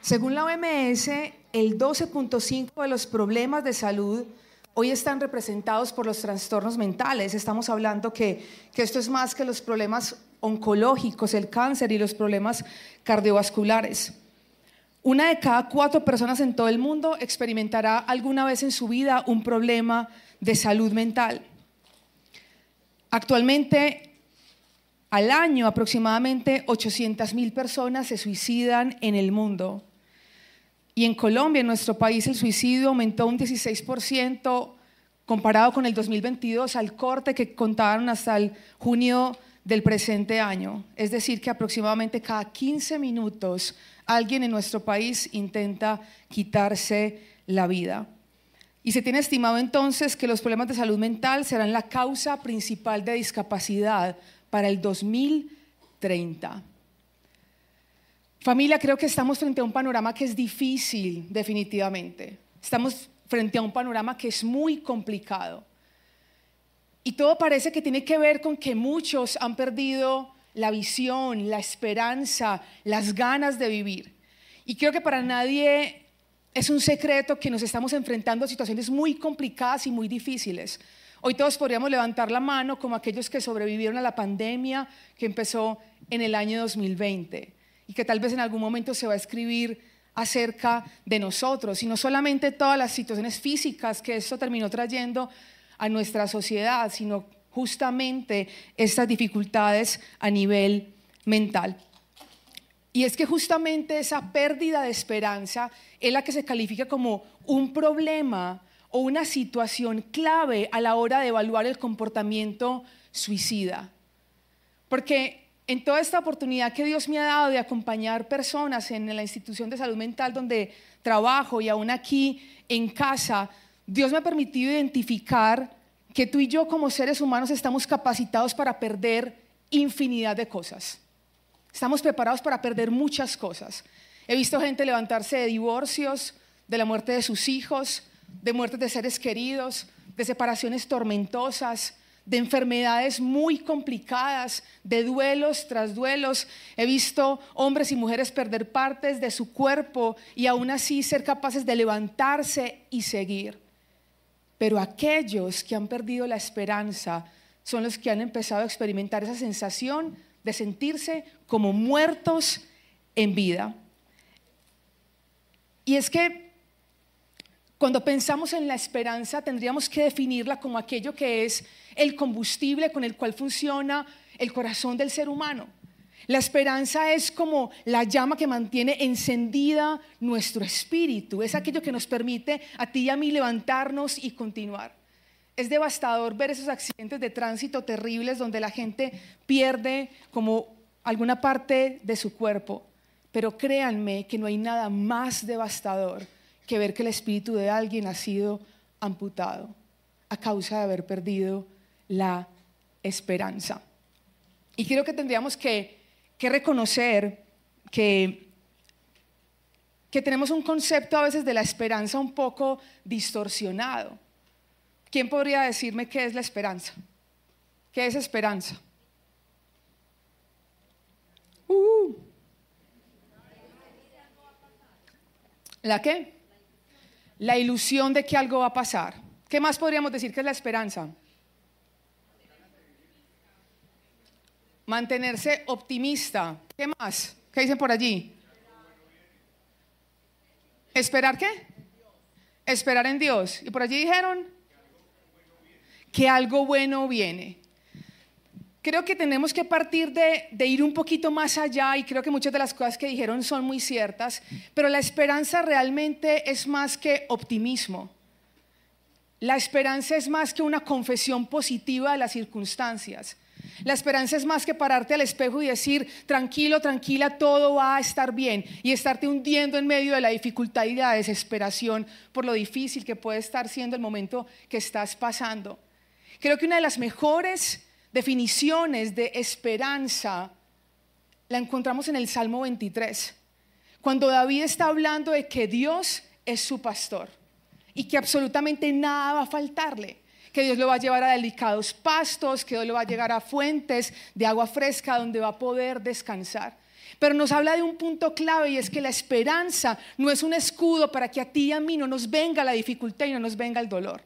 Según la OMS, el 12.5 de los problemas de salud hoy están representados por los trastornos mentales. Estamos hablando que, que esto es más que los problemas oncológicos, el cáncer y los problemas cardiovasculares. Una de cada cuatro personas en todo el mundo experimentará alguna vez en su vida un problema de salud mental. Actualmente, al año aproximadamente 800 mil personas se suicidan en el mundo. Y en Colombia, en nuestro país, el suicidio aumentó un 16% comparado con el 2022 al corte que contaron hasta el junio del presente año. Es decir, que aproximadamente cada 15 minutos alguien en nuestro país intenta quitarse la vida. Y se tiene estimado entonces que los problemas de salud mental serán la causa principal de discapacidad para el 2030. Familia, creo que estamos frente a un panorama que es difícil, definitivamente. Estamos frente a un panorama que es muy complicado. Y todo parece que tiene que ver con que muchos han perdido la visión, la esperanza, las ganas de vivir. Y creo que para nadie es un secreto que nos estamos enfrentando a situaciones muy complicadas y muy difíciles. Hoy todos podríamos levantar la mano como aquellos que sobrevivieron a la pandemia que empezó en el año 2020 y que tal vez en algún momento se va a escribir acerca de nosotros, y no solamente todas las situaciones físicas que esto terminó trayendo a nuestra sociedad, sino justamente estas dificultades a nivel mental. Y es que justamente esa pérdida de esperanza es la que se califica como un problema o una situación clave a la hora de evaluar el comportamiento suicida. Porque en toda esta oportunidad que Dios me ha dado de acompañar personas en la institución de salud mental donde trabajo y aún aquí en casa, Dios me ha permitido identificar que tú y yo como seres humanos estamos capacitados para perder infinidad de cosas. Estamos preparados para perder muchas cosas. He visto gente levantarse de divorcios, de la muerte de sus hijos, de muertes de seres queridos, de separaciones tormentosas, de enfermedades muy complicadas, de duelos tras duelos. He visto hombres y mujeres perder partes de su cuerpo y aún así ser capaces de levantarse y seguir. Pero aquellos que han perdido la esperanza son los que han empezado a experimentar esa sensación de sentirse como muertos en vida. Y es que cuando pensamos en la esperanza tendríamos que definirla como aquello que es el combustible con el cual funciona el corazón del ser humano. La esperanza es como la llama que mantiene encendida nuestro espíritu. Es aquello que nos permite a ti y a mí levantarnos y continuar. Es devastador ver esos accidentes de tránsito terribles donde la gente pierde como alguna parte de su cuerpo. Pero créanme que no hay nada más devastador que ver que el espíritu de alguien ha sido amputado a causa de haber perdido la esperanza. Y creo que tendríamos que que reconocer que, que tenemos un concepto a veces de la esperanza un poco distorsionado. ¿Quién podría decirme qué es la esperanza? ¿Qué es esperanza? Uh. ¿La qué? La ilusión de que algo va a pasar. ¿Qué más podríamos decir que es la esperanza? Mantenerse optimista. ¿Qué más? ¿Qué dicen por allí? ¿Esperar qué? Esperar en Dios. Y por allí dijeron que algo bueno viene. Creo que tenemos que partir de, de, ir un poquito más allá y creo que muchas de las cosas que dijeron son muy ciertas, pero la esperanza realmente es más que optimismo. La esperanza es más que una confesión positiva de las circunstancias. La esperanza es más que pararte al espejo y decir, tranquilo, tranquila, todo va a estar bien. Y estarte hundiendo en medio de la dificultad y la desesperación por lo difícil que puede estar siendo el momento que estás pasando. Creo que una de las mejores definiciones de esperanza la encontramos en el Salmo 23, cuando David está hablando de que Dios es su pastor y que absolutamente nada va a faltarle que Dios lo va a llevar a delicados pastos, que Dios lo va a llegar a fuentes de agua fresca donde va a poder descansar. Pero nos habla de un punto clave y es que la esperanza no es un escudo para que a ti y a mí no nos venga la dificultad y no nos venga el dolor.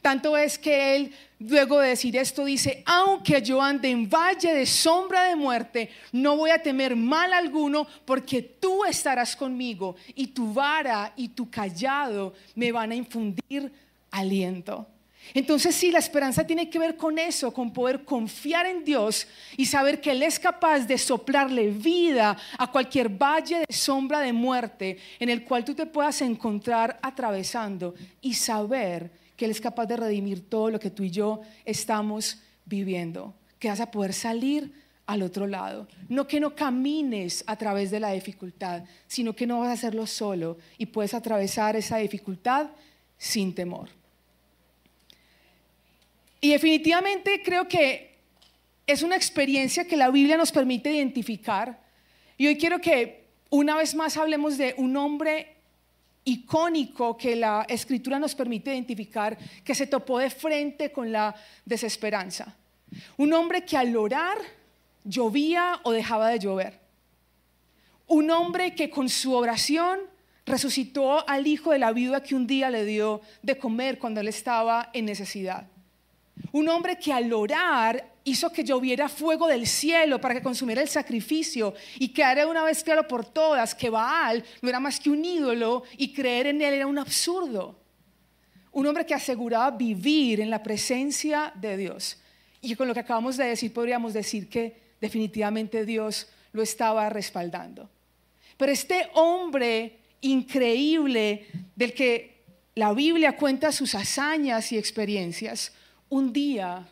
Tanto es que él, luego de decir esto, dice, aunque yo ande en valle de sombra de muerte, no voy a temer mal alguno, porque tú estarás conmigo y tu vara y tu callado me van a infundir aliento. Entonces sí, la esperanza tiene que ver con eso, con poder confiar en Dios y saber que Él es capaz de soplarle vida a cualquier valle de sombra de muerte en el cual tú te puedas encontrar atravesando y saber que Él es capaz de redimir todo lo que tú y yo estamos viviendo, que vas a poder salir al otro lado. No que no camines a través de la dificultad, sino que no vas a hacerlo solo y puedes atravesar esa dificultad sin temor. Y definitivamente creo que es una experiencia que la Biblia nos permite identificar. Y hoy quiero que una vez más hablemos de un hombre que la escritura nos permite identificar, que se topó de frente con la desesperanza. Un hombre que al orar llovía o dejaba de llover. Un hombre que con su oración resucitó al hijo de la viuda que un día le dio de comer cuando él estaba en necesidad. Un hombre que al orar hizo que lloviera fuego del cielo para que consumiera el sacrificio y quedara una vez claro por todas que Baal no era más que un ídolo y creer en él era un absurdo. Un hombre que aseguraba vivir en la presencia de Dios. Y con lo que acabamos de decir podríamos decir que definitivamente Dios lo estaba respaldando. Pero este hombre increíble del que la Biblia cuenta sus hazañas y experiencias, un día,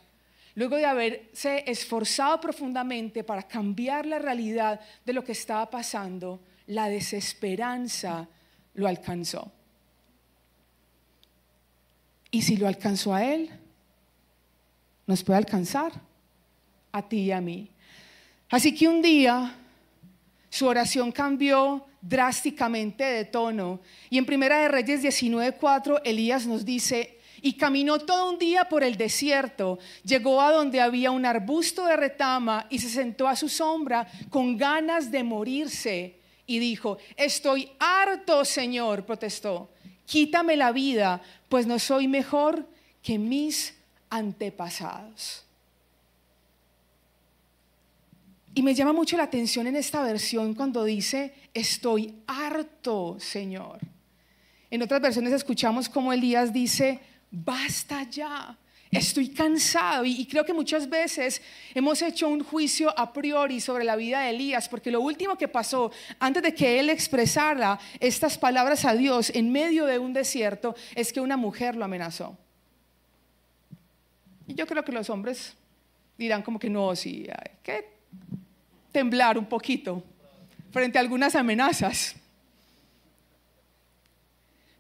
luego de haberse esforzado profundamente para cambiar la realidad de lo que estaba pasando, la desesperanza lo alcanzó. Y si lo alcanzó a él, nos puede alcanzar a ti y a mí. Así que un día su oración cambió drásticamente de tono y en Primera de Reyes 19:4 Elías nos dice, y caminó todo un día por el desierto. Llegó a donde había un arbusto de retama y se sentó a su sombra con ganas de morirse. Y dijo, estoy harto, Señor, protestó. Quítame la vida, pues no soy mejor que mis antepasados. Y me llama mucho la atención en esta versión cuando dice, estoy harto, Señor. En otras versiones escuchamos como Elías dice, basta ya. Estoy cansado y, creo que muchas veces hemos hecho un juicio a priori sobre la vida de Elías, porque lo último que pasó antes de que él expresara estas palabras a Dios en medio de un desierto es que una mujer lo amenazó. Y yo creo que los hombres dirán como que no, sí, hay que temblar un poquito frente a algunas amenazas.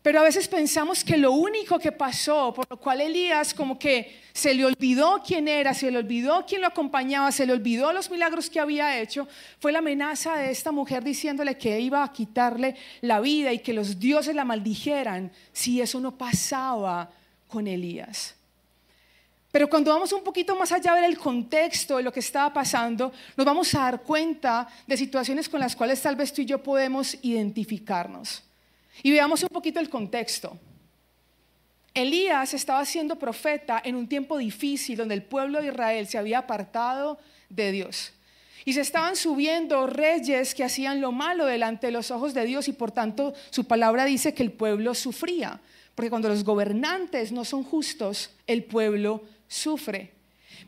Pero a veces pensamos que lo único que pasó, por lo cual Elías como que se le olvidó quién era, se le olvidó quién lo acompañaba, se le olvidó los milagros que había hecho, fue la amenaza de esta mujer diciéndole que iba a quitarle la vida y que los dioses la maldijeran si eso no pasaba con Elías. Pero cuando vamos un poquito más allá de ver el contexto de lo que estaba pasando, nos vamos a dar cuenta de situaciones con las cuales tal vez tú y yo podemos identificarnos. Y veamos un poquito el contexto. Elías estaba siendo profeta en un tiempo difícil donde el pueblo de Israel se había apartado de Dios. Y se estaban subiendo reyes que hacían lo malo delante de los ojos de Dios y por tanto su palabra dice que el pueblo sufría. Porque cuando los gobernantes no son justos, el pueblo sufre.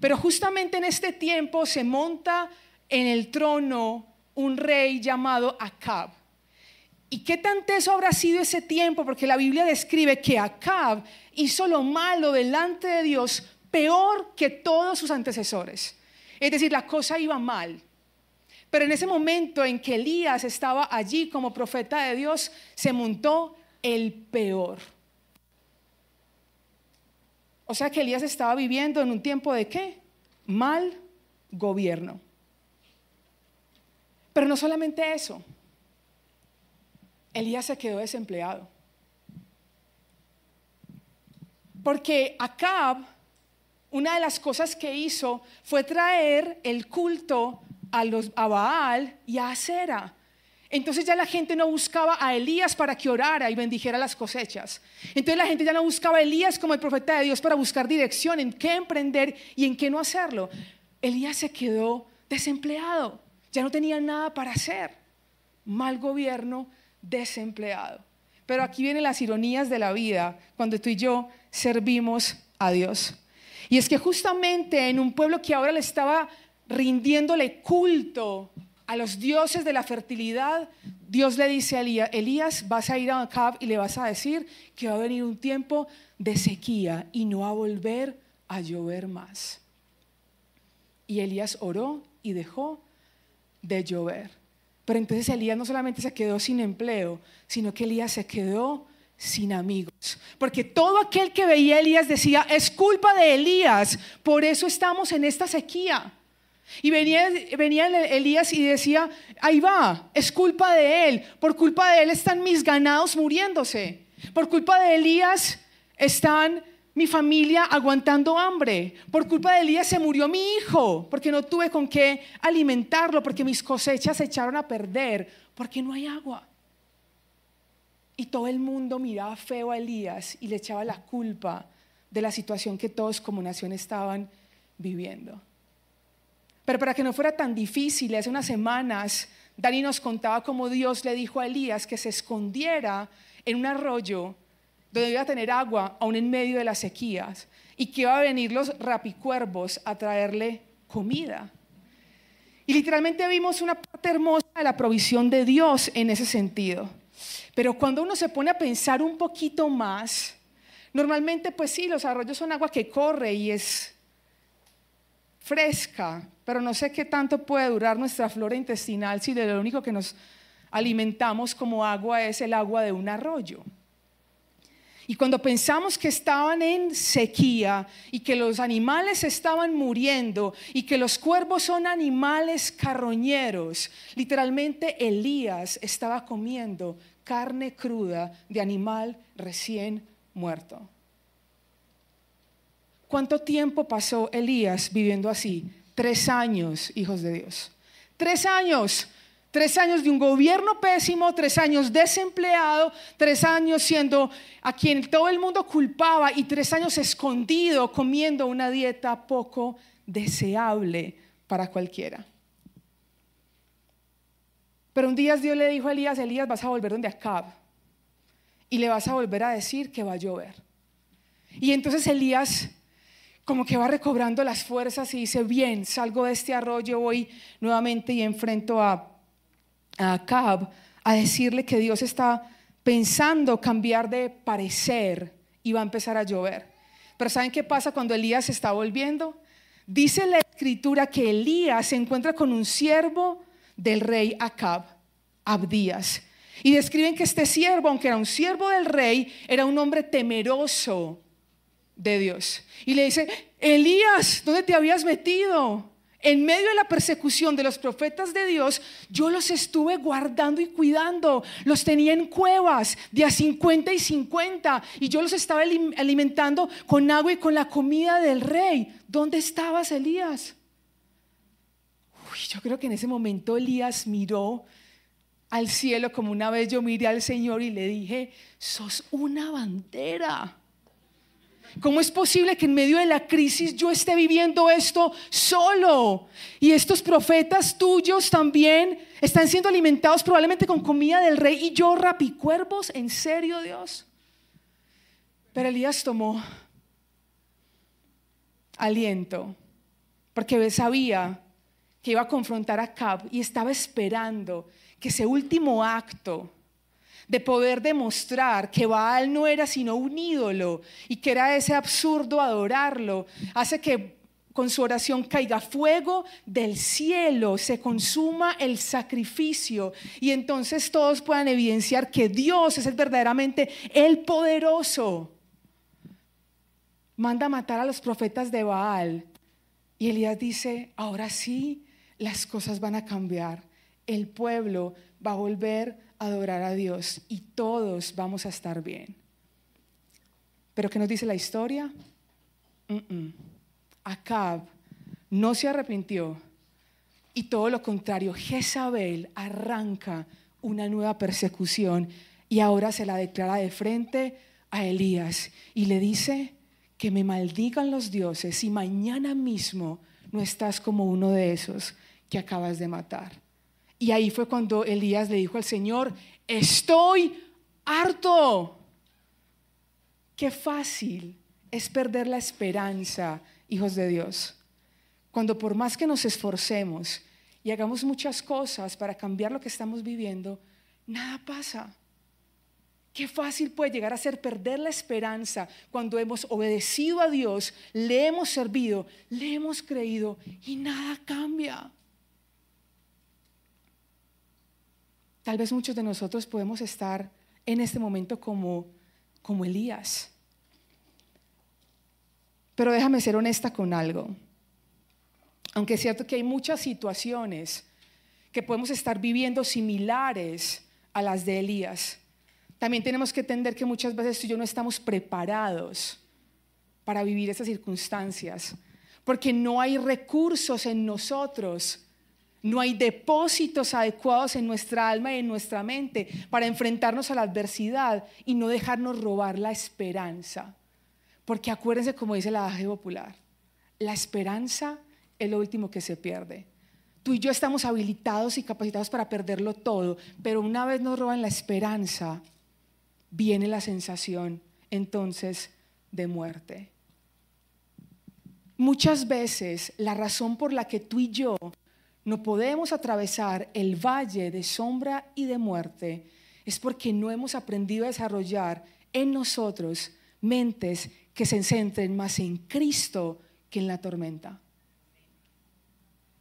Pero justamente en este tiempo se monta en el trono un rey llamado Acab. ¿Y qué tan teso habrá sido ese tiempo? Porque la Biblia describe que Acab hizo lo malo delante de Dios peor que todos sus antecesores. Es decir, la cosa iba mal. Pero en ese momento en que Elías estaba allí como profeta de Dios, se montó el peor. O sea que Elías estaba viviendo en un tiempo de qué? Mal gobierno. Pero no solamente eso. Elías se quedó desempleado. Porque Acab, una de las cosas que hizo fue traer el culto a, los, a Baal y a Acera. Entonces ya la gente no buscaba a Elías para que orara y bendijera las cosechas. Entonces la gente ya no buscaba a Elías como el profeta de Dios para buscar dirección en qué emprender y en qué no hacerlo. Elías se quedó desempleado, ya no tenía nada para hacer. Mal gobierno, desempleado. Pero aquí vienen las ironías de la vida cuando tú y yo servimos a Dios. Y es que justamente en un pueblo que ahora le estaba rindiéndole culto a los dioses de la fertilidad, Dios le dice a Elías, Elías, vas a ir a Acab y le vas a decir que va a venir un tiempo de sequía y no va a volver a llover más. Y Elías oró y dejó de llover. Pero entonces Elías no solamente se quedó sin empleo, sino que Elías se quedó sin amigos. Porque todo aquel que veía a Elías decía, es culpa de Elías, por eso estamos en esta sequía. Y venía, venía Elías y decía, ahí va, es culpa de él, por culpa de él están mis ganados muriéndose, por culpa de Elías están mi familia aguantando hambre, por culpa de Elías se murió mi hijo, porque no tuve con qué alimentarlo, porque mis cosechas se echaron a perder, porque no hay agua. Y todo el mundo miraba feo a Elías y le echaba la culpa de la situación que todos como nación estaban viviendo. Pero para que no fuera tan difícil, hace unas semanas Dani nos contaba cómo Dios le dijo a Elías que se escondiera en un arroyo donde iba a tener agua aún en medio de las sequías y que iba a venir los rapicuervos a traerle comida. Y literalmente vimos una parte hermosa de la provisión de Dios en ese sentido. Pero cuando uno se pone a pensar un poquito más, normalmente pues sí, los arroyos son agua que corre y es fresca, pero no sé qué tanto puede durar nuestra flora intestinal si de lo único que nos alimentamos como agua es el agua de un arroyo. Y cuando pensamos que estaban en sequía y que los animales estaban muriendo y que los cuervos son animales carroñeros, literalmente Elías estaba comiendo carne cruda de animal recién muerto. ¿Cuánto tiempo pasó Elías viviendo así? Tres años, hijos de Dios. Tres años. Tres años de un gobierno pésimo, tres años desempleado, tres años siendo a quien todo el mundo culpaba y tres años escondido comiendo una dieta poco deseable para cualquiera. Pero un día Dios le dijo a Elías, Elías vas a volver donde Acab y le vas a volver a decir que va a llover. Y entonces Elías como que va recobrando las fuerzas y dice, bien, salgo de este arroyo, voy nuevamente y enfrento a, a a decirle que Dios está pensando cambiar de parecer y va a empezar a llover. Pero ¿saben qué pasa cuando Elías está volviendo? Dice la escritura que Elías se encuentra con un siervo del rey Acab, Abdías. Y describen que este siervo, aunque era un siervo del rey, era un hombre temeroso de Dios. Y le dice, Elías, ¿dónde te habías metido? En medio de la persecución de los profetas de Dios, yo los estuve guardando y cuidando. Los tenía en cuevas de a 50 y 50 y yo los estaba alimentando con agua y con la comida del rey. ¿Dónde estabas, Elías? yo creo que en ese momento Elías miró al cielo como una vez yo miré al Señor y le dije, sos una bandera. ¿Cómo es posible que en medio de la crisis yo esté viviendo esto solo? Y estos profetas tuyos también están siendo alimentados probablemente con comida del rey y yo rapicuervos, ¿en serio Dios? Pero Elías tomó aliento porque sabía que iba a confrontar a Cab y estaba esperando que ese último acto de poder demostrar que Baal no era sino un ídolo y que era ese absurdo adorarlo, hace que con su oración caiga fuego del cielo, se consuma el sacrificio y entonces todos puedan evidenciar que Dios es el verdaderamente el poderoso. Manda a matar a los profetas de Baal. Y Elías dice, ahora sí, las cosas van a cambiar. El pueblo va a volver adorar a Dios y todos vamos a estar bien. Pero ¿qué nos dice la historia? Acab no se arrepintió Y todo lo contrario, Jezabel arranca una nueva persecución y ahora se la declara de frente a Elías y le dice que me maldigan los dioses si mañana mismo no estás como uno de esos que acabas de matar. Y ahí fue cuando Elías le dijo al Señor, estoy harto. Qué fácil es perder la esperanza, hijos de Dios. Cuando por más que nos esforcemos y hagamos muchas cosas para cambiar lo que estamos viviendo, nada pasa. Qué fácil puede llegar a ser perder la esperanza cuando hemos obedecido a Dios, le hemos servido, le hemos creído y nada cambia. Tal vez muchos de nosotros podemos estar en este momento como, como Elías. Pero déjame ser honesta con algo. Aunque es cierto que hay muchas situaciones que podemos estar viviendo similares a las de Elías, también tenemos que entender que muchas veces tú y yo no estamos preparados para vivir esas circunstancias, porque no hay recursos en nosotros no hay depósitos adecuados en nuestra alma y en nuestra mente para enfrentarnos a la adversidad y no dejarnos robar la esperanza. Porque acuérdense como dice la adagio popular, la esperanza es lo último que se pierde. Tú y yo estamos habilitados y capacitados para perderlo todo, pero una vez nos roban la esperanza, viene la sensación entonces de muerte. Muchas veces la razón por la que tú y yo no podemos atravesar el valle de sombra y de muerte es porque no hemos aprendido a desarrollar en nosotros mentes que se centren más en Cristo que en la tormenta.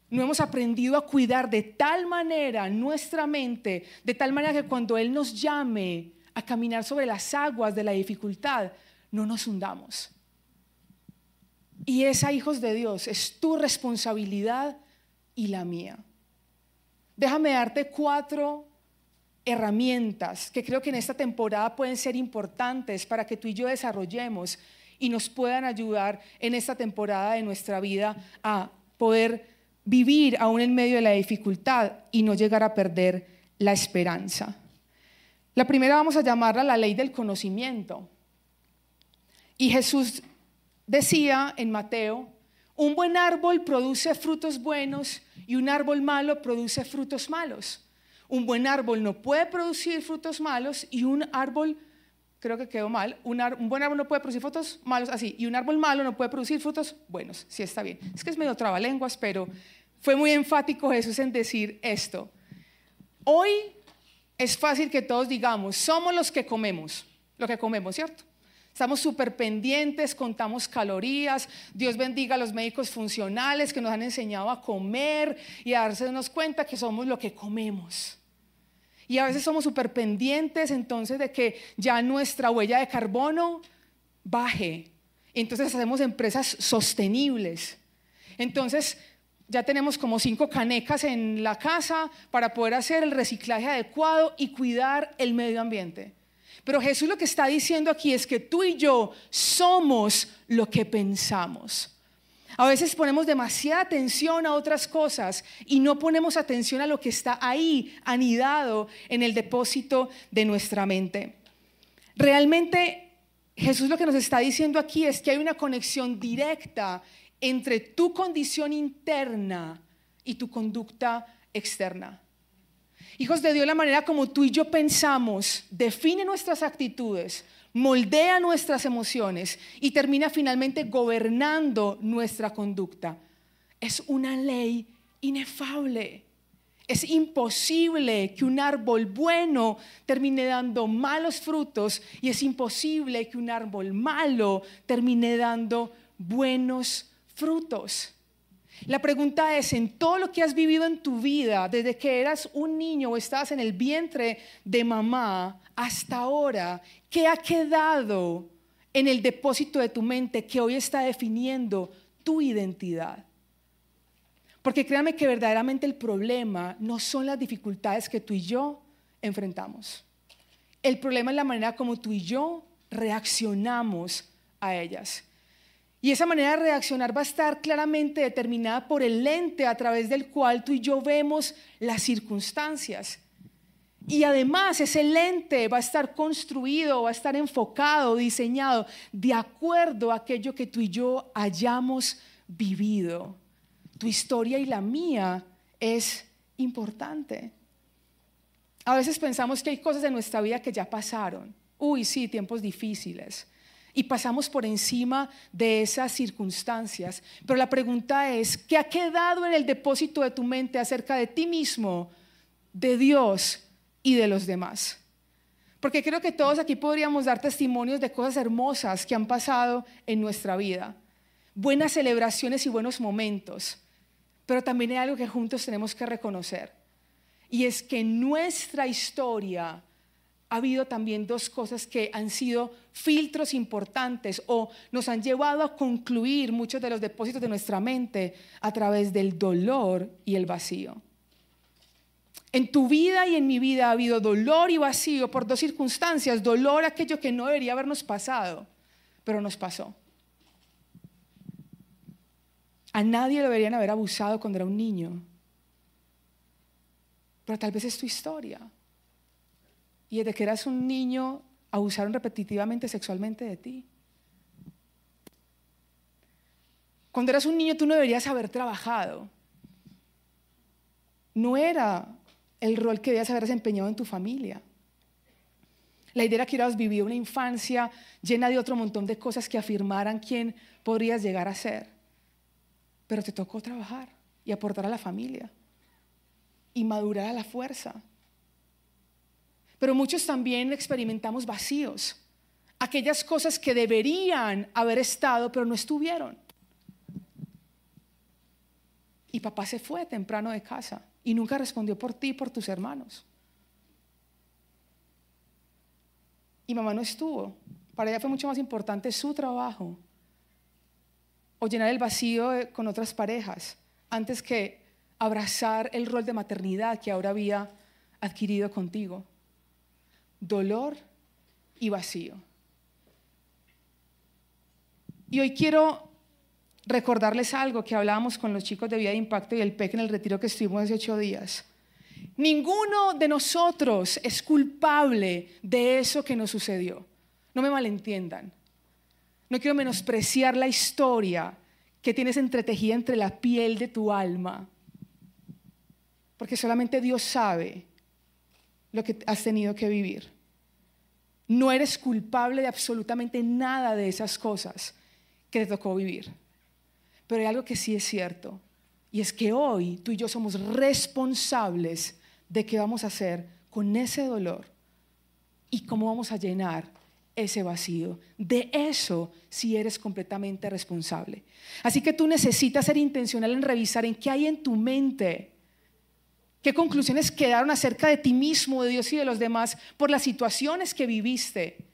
No hemos aprendido a cuidar de tal manera nuestra mente, de tal manera que cuando Él nos llame a caminar sobre las aguas de la dificultad, no nos hundamos. Y esa, hijos de Dios, es tu responsabilidad y la mía. Déjame darte cuatro herramientas que creo que en esta temporada pueden ser importantes para que tú y yo desarrollemos y nos puedan ayudar en esta temporada de nuestra vida a poder vivir aún en medio de la dificultad y no llegar a perder la esperanza. La primera vamos a llamarla la ley del conocimiento. Y Jesús decía en Mateo un buen árbol produce frutos buenos y un árbol malo produce frutos malos. Un buen árbol no puede producir frutos malos y un árbol, creo que quedó mal, un, buen árbol no puede producir frutos malos así y un árbol malo no puede producir frutos buenos. Sí está bien. Es que es medio trabalenguas, pero fue muy enfático Jesús en decir esto. Hoy es fácil que todos digamos, somos los que comemos, lo que comemos, ¿cierto? Estamos súper pendientes, contamos calorías. Dios bendiga a los médicos funcionales que nos han enseñado a comer y a darnos cuenta que somos lo que comemos. Y a veces somos súper pendientes entonces de que ya nuestra huella de carbono baje. Entonces hacemos empresas sostenibles. Entonces ya tenemos como cinco canecas en la casa para poder hacer el reciclaje adecuado y cuidar el medio ambiente. Pero Jesús lo que está diciendo aquí es que tú y yo somos lo que pensamos. A veces ponemos demasiada atención a otras cosas y no ponemos atención a lo que está ahí anidado en el depósito de nuestra mente. Realmente Jesús lo que nos está diciendo aquí es que hay una conexión directa entre tu condición interna y tu conducta externa. Hijos de Dios, la manera como tú y yo pensamos define nuestras actitudes, moldea nuestras emociones y termina finalmente gobernando nuestra conducta. Es una ley inefable. Es imposible que un árbol bueno termine dando malos frutos y es imposible que un árbol malo termine dando buenos frutos. La pregunta es, en todo lo que has vivido en tu vida, desde que eras un niño o estabas en el vientre de mamá hasta ahora, ¿qué ha quedado en el depósito de tu mente que hoy está definiendo tu identidad? Porque créame que verdaderamente el problema no son las dificultades que tú y yo enfrentamos. El problema es la manera como tú y yo reaccionamos a ellas. Y esa manera de reaccionar va a estar claramente determinada por el lente a través del cual tú y yo vemos las circunstancias. Y además ese lente va a estar construido, va a estar enfocado, diseñado de acuerdo a aquello que tú y yo hayamos vivido. Tu historia y la mía es importante. A veces pensamos que hay cosas en nuestra vida que ya pasaron. Uy, sí, tiempos difíciles y pasamos por encima de esas circunstancias. Pero la pregunta es, ¿qué ha quedado en el depósito de tu mente acerca de ti mismo, de Dios y de los demás? Porque creo que todos aquí podríamos dar testimonios de cosas hermosas que han pasado en nuestra vida, buenas celebraciones y buenos momentos. Pero también hay algo que juntos tenemos que reconocer. Y es que nuestra historia ha habido también dos cosas que han sido filtros importantes o nos han llevado a concluir muchos de los depósitos de nuestra mente a través del dolor y el vacío. En tu vida y en mi vida ha habido dolor y vacío por dos circunstancias. Dolor aquello que no debería habernos pasado, pero nos pasó. A nadie lo deberían haber abusado cuando era un niño. Pero tal vez es tu historia y desde que eras un niño abusaron repetitivamente sexualmente de ti. Cuando eras un niño tú no deberías haber trabajado. No era el rol que debías haber desempeñado en tu familia. La idea era que hubieras vivido una infancia llena de otro montón de cosas que afirmaran quién podrías llegar a ser. Pero te tocó trabajar y aportar a la familia y madurar a la fuerza. Pero muchos también experimentamos vacíos, aquellas cosas que deberían haber estado, pero no estuvieron. Y papá se fue temprano de casa y nunca respondió por ti y por tus hermanos. Y mamá no estuvo. Para ella fue mucho más importante su trabajo o llenar el vacío eh, con otras parejas antes que abrazar el rol de maternidad que ahora había adquirido contigo dolor y vacío. Y hoy quiero recordarles algo que hablábamos con los chicos de Vida de Impacto y el PEC en el retiro que estuvimos hace ocho días. Ninguno de nosotros es culpable de eso que nos sucedió. No me malentiendan. No quiero menospreciar la historia que tienes entretejida entre la piel de tu alma. Porque solamente Dios sabe lo que has tenido que vivir. No eres culpable de absolutamente nada de esas cosas que te tocó vivir. Pero hay algo que sí es cierto, y es que hoy tú y yo somos responsables de qué vamos a hacer con ese dolor y cómo vamos a llenar ese vacío. De eso sí eres completamente responsable. Así que tú necesitas ser intencional en revisar en qué hay en tu mente ¿Qué conclusiones quedaron acerca de ti mismo, de Dios y de los demás por las situaciones que viviste?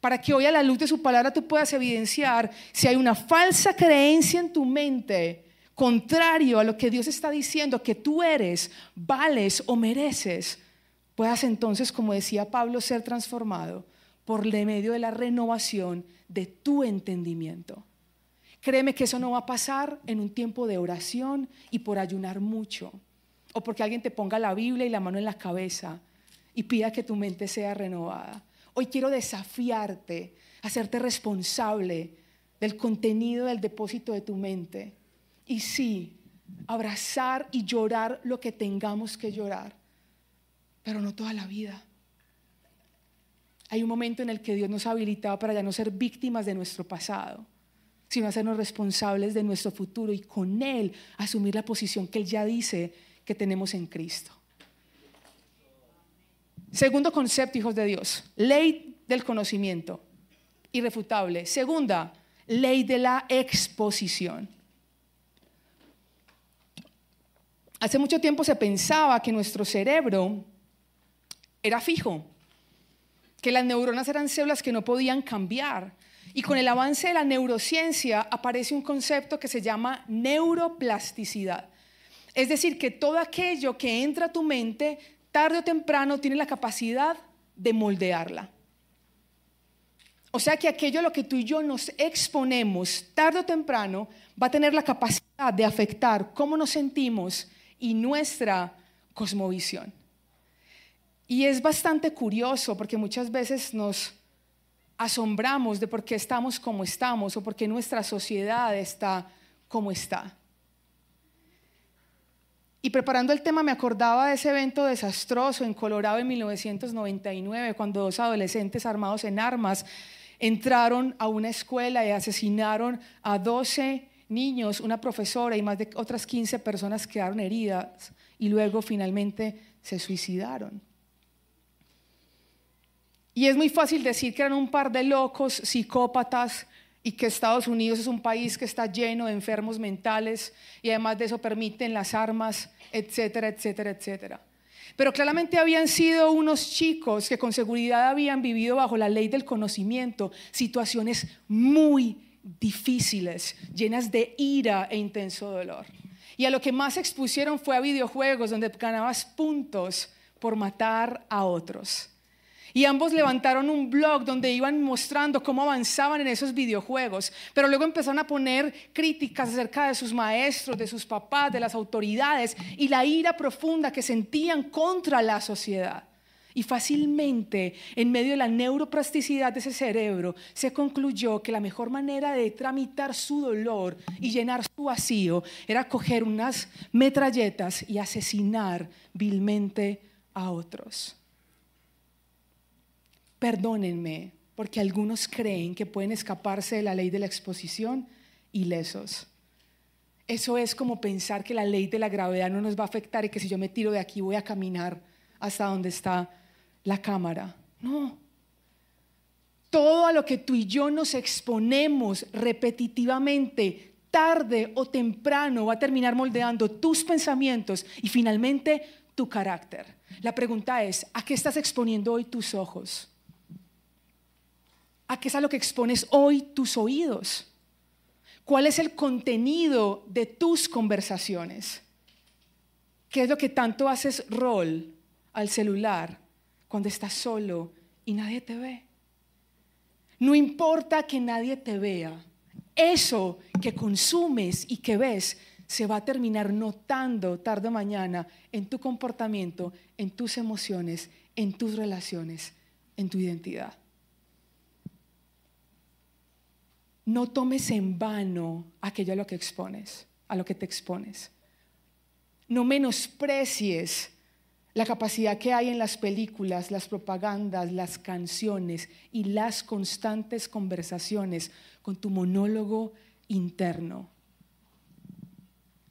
Para que hoy a la luz de su palabra tú puedas evidenciar si hay una falsa creencia en tu mente contrario a lo que Dios está diciendo, que tú eres, vales o mereces, puedas entonces, como decía Pablo, ser transformado por medio de la renovación de tu entendimiento. Créeme que eso no va a pasar en un tiempo de oración y por ayunar mucho o porque alguien te ponga la Biblia y la mano en la cabeza y pida que tu mente sea renovada. Hoy quiero desafiarte, hacerte responsable del contenido del depósito de tu mente. Y sí, abrazar y llorar lo que tengamos que llorar, pero no toda la vida. Hay un momento en el que Dios nos ha habilitado para ya no ser víctimas de nuestro pasado, sino hacernos responsables de nuestro futuro y con Él asumir la posición que Él ya dice que tenemos en Cristo. Segundo concepto, hijos de Dios, ley del conocimiento, irrefutable. Segunda, ley de la exposición. Hace mucho tiempo se pensaba que nuestro cerebro era fijo, que las neuronas eran células que no podían cambiar. Y con el avance de la neurociencia aparece un concepto que se llama neuroplasticidad. Es decir, que todo aquello que entra a tu mente, tarde o temprano, tiene la capacidad de moldearla. O sea que aquello a lo que tú y yo nos exponemos tarde o temprano va a tener la capacidad de afectar cómo nos sentimos y nuestra cosmovisión. Y es bastante curioso porque muchas veces nos asombramos de por qué estamos como estamos o por qué nuestra sociedad está como está. Y preparando el tema me acordaba de ese evento desastroso en Colorado en 1999, cuando dos adolescentes armados en armas entraron a una escuela y asesinaron a 12 niños, una profesora y más de otras 15 personas quedaron heridas y luego finalmente se suicidaron. Y es muy fácil decir que eran un par de locos, psicópatas, y que Estados Unidos es un país que está lleno de enfermos mentales y además de eso permiten las armas, etcétera, etcétera, etcétera. Pero claramente habían sido unos chicos que con seguridad habían vivido bajo la ley del conocimiento situaciones muy difíciles, llenas de ira e intenso dolor. Y a lo que más expusieron fue a videojuegos donde ganabas puntos por matar a otros. Y ambos levantaron un blog donde iban mostrando cómo avanzaban en esos videojuegos, pero luego empezaron a poner críticas acerca de sus maestros, de sus papás, de las autoridades y la ira profunda que sentían contra la sociedad. Y fácilmente, en medio de la neuroplasticidad de ese cerebro, se concluyó que la mejor manera de tramitar su dolor y llenar su vacío era coger unas metralletas y asesinar vilmente a otros. Perdónenme, porque algunos creen que pueden escaparse de la ley de la exposición ilesos. Eso es como pensar que la ley de la gravedad no nos va a afectar y que si yo me tiro de aquí voy a caminar hasta donde está la cámara. No. Todo a lo que tú y yo nos exponemos repetitivamente, tarde o temprano, va a terminar moldeando tus pensamientos y finalmente tu carácter. La pregunta es, ¿a qué estás exponiendo hoy tus ojos? ¿A qué es a lo que expones hoy tus oídos? ¿Cuál es el contenido de tus conversaciones? ¿Qué es lo que tanto haces rol al celular cuando estás solo y nadie te ve? No importa que nadie te vea, eso que consumes y que ves se va a terminar notando tarde o mañana en tu comportamiento, en tus emociones, en tus relaciones, en tu identidad. No tomes en vano aquello a lo que expones, a lo que te expones. No menosprecies la capacidad que hay en las películas, las propagandas, las canciones y las constantes conversaciones con tu monólogo interno.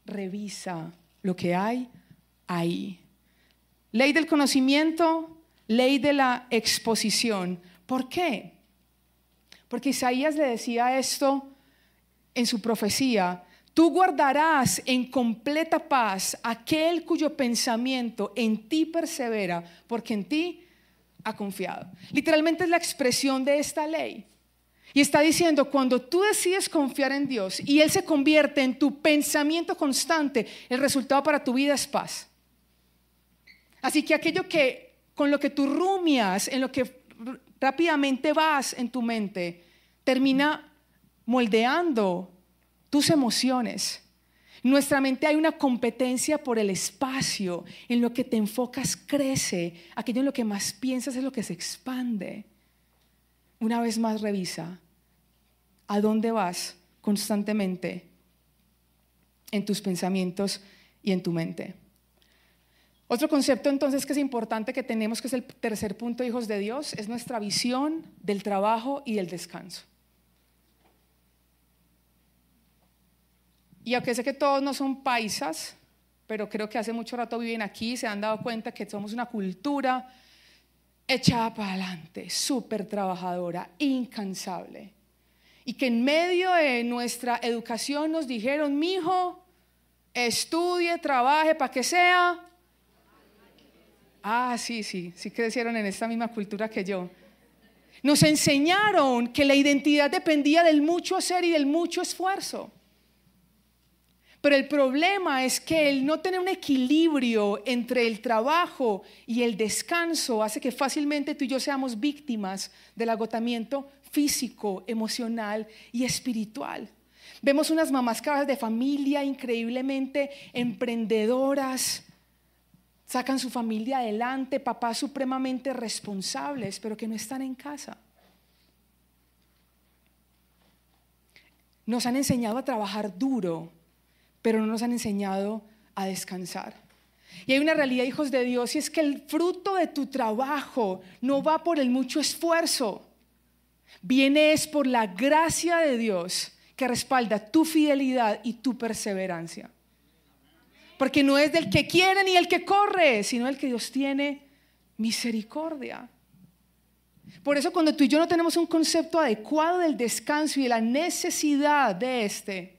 Revisa lo que hay ahí. Ley del conocimiento, ley de la exposición. ¿Por qué? Porque Isaías le decía esto en su profecía, tú guardarás en completa paz aquel cuyo pensamiento en ti persevera, porque en ti ha confiado. Literalmente es la expresión de esta ley. Y está diciendo, cuando tú decides confiar en Dios y Él se convierte en tu pensamiento constante, el resultado para tu vida es paz. Así que aquello que con lo que tú rumias, en lo que rápidamente vas en tu mente, termina moldeando tus emociones. Nuestra mente hay una competencia por el espacio. En lo que te enfocas crece. Aquello en lo que más piensas es lo que se expande. Una vez más revisa a dónde vas constantemente en tus pensamientos y en tu mente. Otro concepto entonces que es importante que tenemos, que es el tercer punto, hijos de Dios, es nuestra visión del trabajo y del descanso. Y aunque sé que todos no son paisas, pero creo que hace mucho rato viven aquí, se han dado cuenta que somos una cultura echada para adelante, súper trabajadora, incansable. Y que en medio de nuestra educación nos dijeron, mi estudie, trabaje para que sea Ah, sí, sí, sí crecieron en esta misma cultura que yo. Nos enseñaron que la identidad dependía del mucho hacer y del mucho esfuerzo. Pero el problema es que el no tener un equilibrio entre el trabajo y el descanso hace que fácilmente tú y yo seamos víctimas del agotamiento físico, emocional y espiritual. Vemos unas mamás cabras de familia increíblemente emprendedoras, sacan su familia adelante, papás supremamente responsables, pero que no están en casa. Nos han enseñado a trabajar duro, pero no nos han enseñado a descansar. Y hay una realidad, hijos de Dios, y es que el fruto de tu trabajo no va por el mucho esfuerzo, viene es por la gracia de Dios que respalda tu fidelidad y tu perseverancia. Porque no es del que quiere ni el que corre, sino el que Dios tiene misericordia. Por eso cuando tú y yo no tenemos un concepto adecuado del descanso y de la necesidad de este,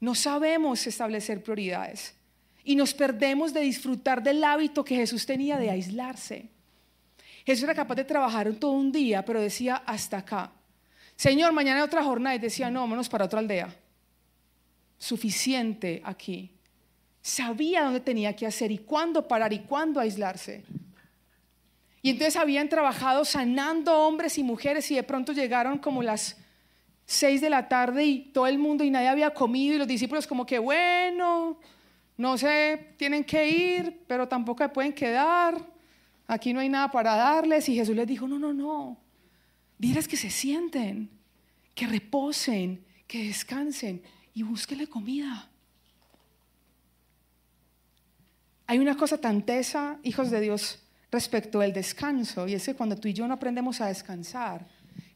no sabemos establecer prioridades y nos perdemos de disfrutar del hábito que Jesús tenía de aislarse. Jesús era capaz de trabajar todo un día, pero decía hasta acá. Señor, mañana hay otra jornada y decía, no, vámonos para otra aldea. Suficiente aquí. Sabía dónde tenía que hacer y cuándo parar y cuándo aislarse. Y entonces habían trabajado sanando hombres y mujeres y de pronto llegaron como las seis de la tarde y todo el mundo y nadie había comido y los discípulos como que bueno, no sé, tienen que ir, pero tampoco se pueden quedar, aquí no hay nada para darles y Jesús les dijo, no, no, no, diles que se sienten, que reposen, que descansen y búsquenle comida. Hay una cosa tan tesa, hijos de Dios, respecto al descanso, y es que cuando tú y yo no aprendemos a descansar,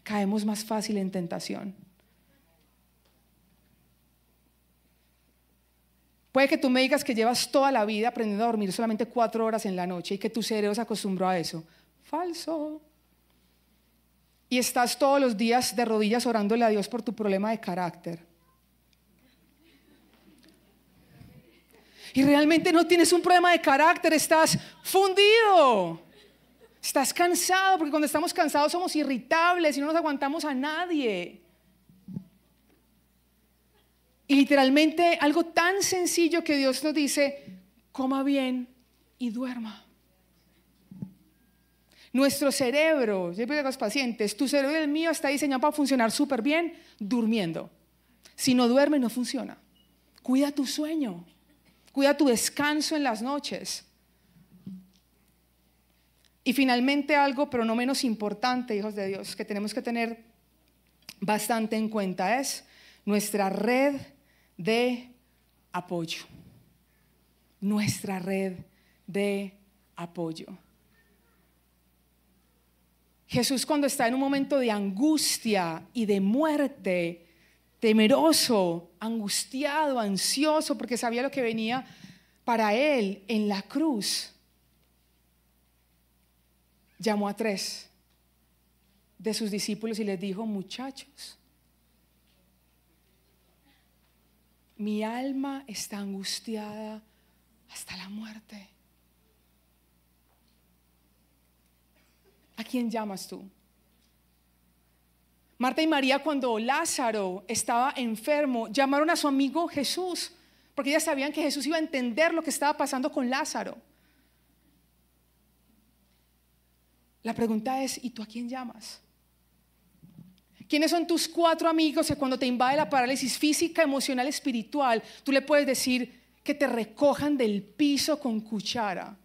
caemos más fácil en tentación. Puede que tú me digas que llevas toda la vida aprendiendo a dormir solamente cuatro horas en la noche y que tu cerebro se acostumbró a eso. Falso. Y estás todos los días de rodillas orándole a Dios por tu problema de carácter. Y realmente no tienes un problema de carácter, estás fundido. Estás cansado, porque cuando estamos cansados somos irritables y no nos aguantamos a nadie. Y literalmente algo tan sencillo que Dios nos dice, coma bien y duerma. Nuestro cerebro, yo digo a los pacientes, tu cerebro y el mío está diseñado para funcionar súper bien durmiendo. Si no duerme, no funciona. Cuida tu sueño, cuida tu descanso en las noches. Y finalmente algo, pero no menos importante, hijos de Dios, que tenemos que tener bastante en cuenta es nuestra red de apoyo. Nuestra red de apoyo. Jesús cuando está en un momento de angustia y de muerte, temeroso, angustiado, ansioso, porque sabía lo que venía para él en la cruz, llamó a tres de sus discípulos y les dijo, muchachos, mi alma está angustiada hasta la muerte. ¿A quién llamas tú? Marta y María cuando Lázaro estaba enfermo llamaron a su amigo Jesús, porque ellas sabían que Jesús iba a entender lo que estaba pasando con Lázaro. La pregunta es, ¿y tú a quién llamas? ¿Quiénes son tus cuatro amigos que cuando te invade la parálisis física, emocional, espiritual, tú le puedes decir que te recojan del piso con cuchara?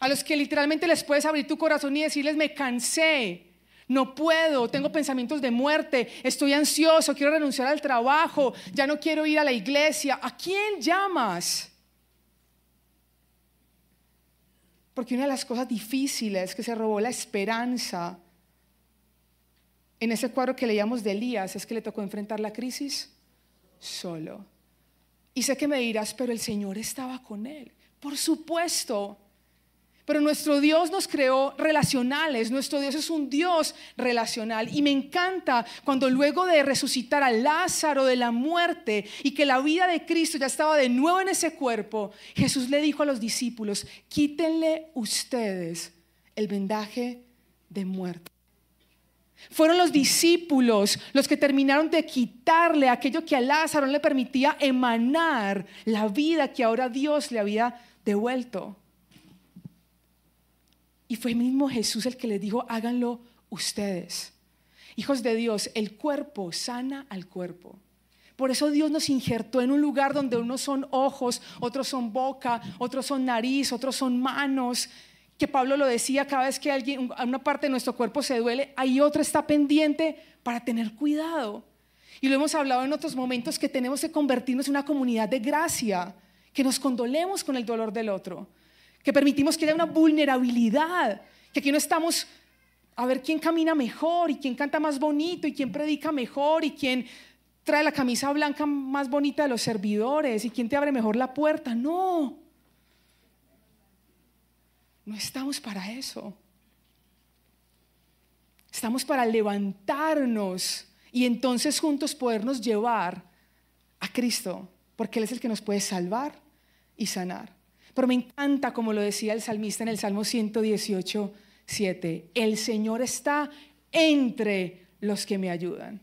A los que literalmente les puedes abrir tu corazón y decirles, me cansé, no puedo, tengo pensamientos de muerte, estoy ansioso, quiero renunciar al trabajo, ya no quiero ir a la iglesia. ¿A quién llamas? Porque una de las cosas difíciles que se robó la esperanza en ese cuadro que leíamos de Elías es que le tocó enfrentar la crisis solo. Y sé que me dirás, pero el Señor estaba con él. Por supuesto. Pero nuestro Dios nos creó relacionales, nuestro Dios es un Dios relacional. Y me encanta cuando luego de resucitar a Lázaro de la muerte y que la vida de Cristo ya estaba de nuevo en ese cuerpo, Jesús le dijo a los discípulos, quítenle ustedes el vendaje de muerte. Fueron los discípulos los que terminaron de quitarle aquello que a Lázaro le permitía emanar la vida que ahora Dios le había devuelto. Y fue mismo Jesús el que le dijo, háganlo ustedes. Hijos de Dios, el cuerpo sana al cuerpo. Por eso Dios nos injertó en un lugar donde unos son ojos, otros son boca, otros son nariz, otros son manos, que Pablo lo decía, cada vez que alguien, una parte de nuestro cuerpo se duele, hay otra está pendiente para tener cuidado. Y lo hemos hablado en otros momentos que tenemos que convertirnos en una comunidad de gracia, que nos condolemos con el dolor del otro, que permitimos que haya una vulnerabilidad, que aquí no estamos a ver quién camina mejor y quién canta más bonito y quién predica mejor y quién trae la camisa blanca más bonita de los servidores y quién te abre mejor la puerta. No. No estamos para eso. Estamos para levantarnos y entonces juntos podernos llevar a Cristo, porque Él es el que nos puede salvar y sanar. Pero me encanta, como lo decía el salmista en el Salmo 118, 7, el Señor está entre los que me ayudan.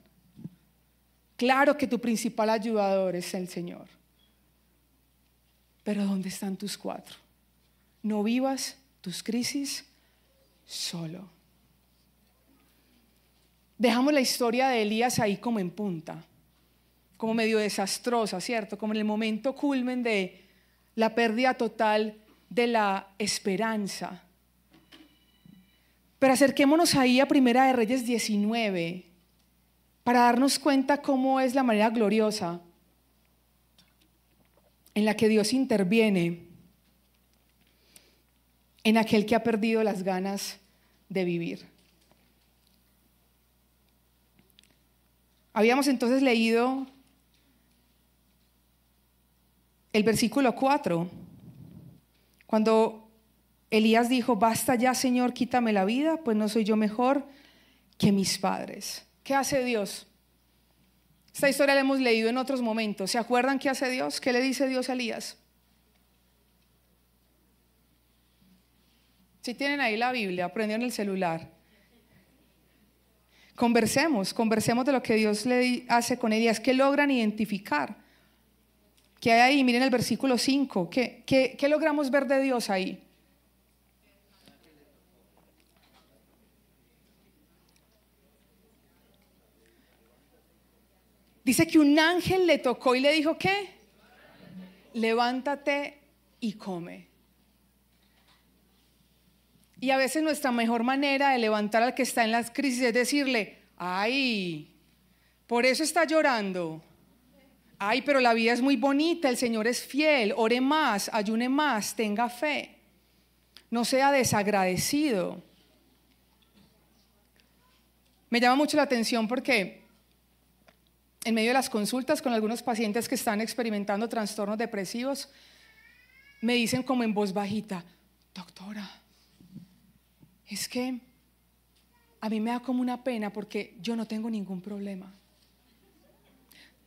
Claro que tu principal ayudador es el Señor. Pero ¿dónde están tus cuatro? No vivas tus crisis solo. Dejamos la historia de Elías ahí como en punta, como medio desastrosa, ¿cierto? Como en el momento culmen de la pérdida total de la esperanza. Pero acerquémonos ahí a Primera de Reyes 19 para darnos cuenta cómo es la manera gloriosa en la que Dios interviene en aquel que ha perdido las ganas de vivir. Habíamos entonces leído el versículo 4, cuando Elías dijo, basta ya Señor, quítame la vida, pues no soy yo mejor que mis padres. ¿Qué hace Dios? Esta historia la hemos leído en otros momentos. ¿Se acuerdan qué hace Dios? ¿Qué le dice Dios a Elías? Si tienen ahí la Biblia, aprendieron el celular. Conversemos, conversemos de lo que Dios le hace con ellas, que logran identificar. ¿Qué hay ahí? Miren el versículo 5. ¿Qué, qué logramos ver de Dios ahí? Dice que un ángel le tocó y le dijo, ¿qué? Levántate y come. Y a veces nuestra mejor manera de levantar al que está en las crisis es decirle, ay, por eso está llorando. Ay, pero la vida es muy bonita, el Señor es fiel, ore más, ayune más, tenga fe. No sea desagradecido. Me llama mucho la atención porque en medio de las consultas con algunos pacientes que están experimentando trastornos depresivos, me dicen como en voz bajita, doctora, es que a mí me da como una pena porque yo no tengo ningún problema.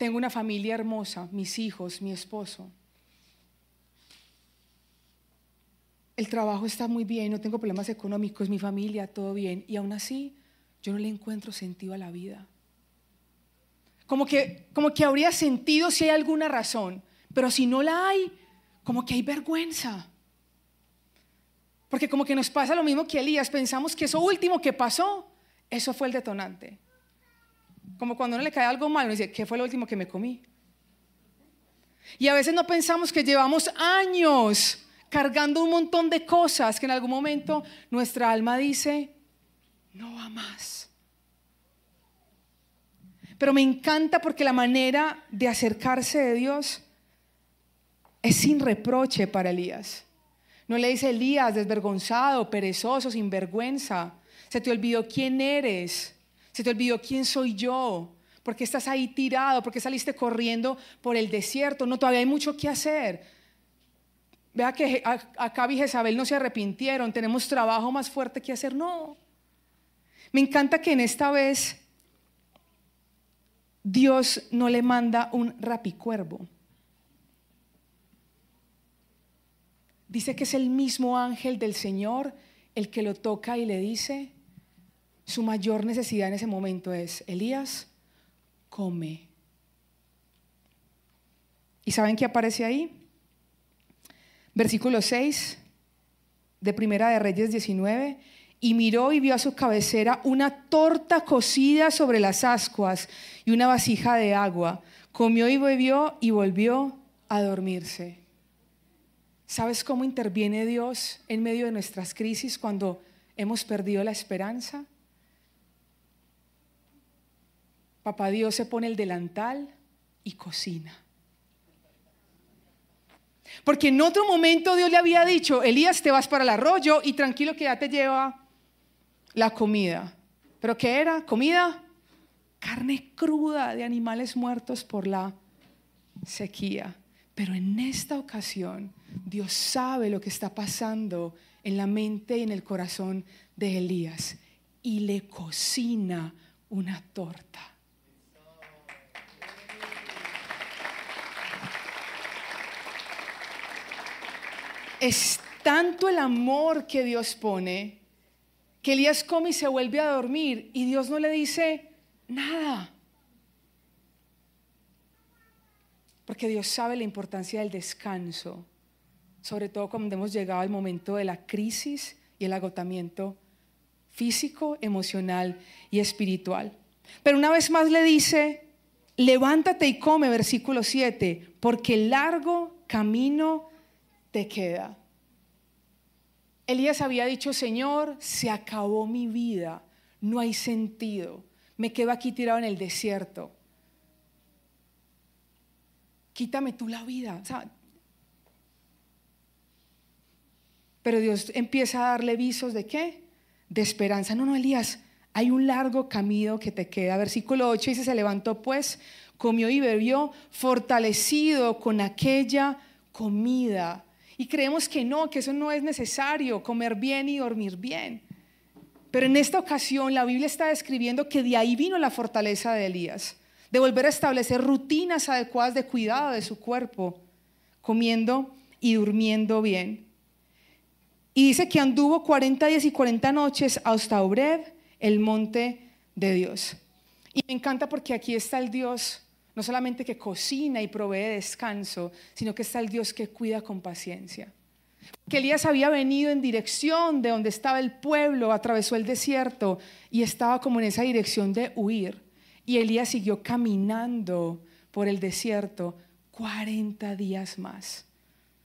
Tengo una familia hermosa, mis hijos, mi esposo. El trabajo está muy bien, no tengo problemas económicos, mi familia, todo bien. Y aún así, yo no le encuentro sentido a la vida. Como que, como que habría sentido si hay alguna razón, pero si no la hay, como que hay vergüenza. Porque como que nos pasa lo mismo que Elías, pensamos que eso último que pasó, eso fue el detonante. Como cuando uno le cae algo malo, uno dice, ¿qué fue lo último que me comí? Y a veces no pensamos que llevamos años cargando un montón de cosas que en algún momento nuestra alma dice, no va más. Pero me encanta porque la manera de acercarse de Dios es sin reproche para Elías. No le dice Elías, desvergonzado, perezoso, sin vergüenza. Se te olvidó quién eres. Se te olvidó quién soy yo. Porque estás ahí tirado, porque saliste corriendo por el desierto. No, todavía hay mucho que hacer. Vea que acá y Jezabel no se arrepintieron. Tenemos trabajo más fuerte que hacer. No. Me encanta que en esta vez Dios no le manda un rapicuervo. Dice que es el mismo ángel del Señor el que lo toca y le dice, su mayor necesidad en ese momento es, Elías, come. ¿Y saben qué aparece ahí? Versículo 6 de Primera de Reyes 19. Y miró y vio a su cabecera una torta cocida sobre las ascuas y una vasija de agua. Comió y bebió y volvió a dormirse. ¿Sabes cómo interviene Dios en medio de nuestras crisis cuando hemos perdido la esperanza? Papá Dios se pone el delantal y cocina. Porque en otro momento Dios le había dicho, Elías, te vas para el arroyo y tranquilo que ya te lleva la comida. ¿Pero qué era? ¿Comida? Carne cruda de animales muertos por la sequía. Pero en esta ocasión Dios sabe lo que está pasando en la mente y en el corazón de Elías y le cocina una torta. Es tanto el amor que Dios pone que Elías come y se vuelve a dormir y Dios no le dice nada. Porque Dios sabe la importancia del descanso, sobre todo cuando hemos llegado al momento de la crisis y el agotamiento físico, emocional y espiritual. Pero una vez más le dice, levántate y come, versículo 7, porque largo camino te queda. Elías había dicho, Señor, se acabó mi vida, no hay sentido, me quedo aquí tirado en el desierto. Quítame tú la vida. pero Dios empieza a darle visos de qué? De esperanza. No, no, Elías, hay un largo camino que te queda. Versículo 8 dice, se levantó pues, comió y bebió, fortalecido con aquella comida y creemos que no, que eso no es necesario, comer bien y dormir bien. Pero en esta ocasión la Biblia está describiendo que de ahí vino la fortaleza de Elías, de volver a establecer rutinas adecuadas de cuidado de su cuerpo, comiendo y durmiendo bien. Y dice que anduvo 40 días y 40 noches hasta Obreb, el monte de Dios. Y me encanta porque aquí está el Dios no solamente que cocina y provee descanso, sino que está el Dios que cuida con paciencia. Que Elías había venido en dirección de donde estaba el pueblo, atravesó el desierto y estaba como en esa dirección de huir. Y Elías siguió caminando por el desierto 40 días más.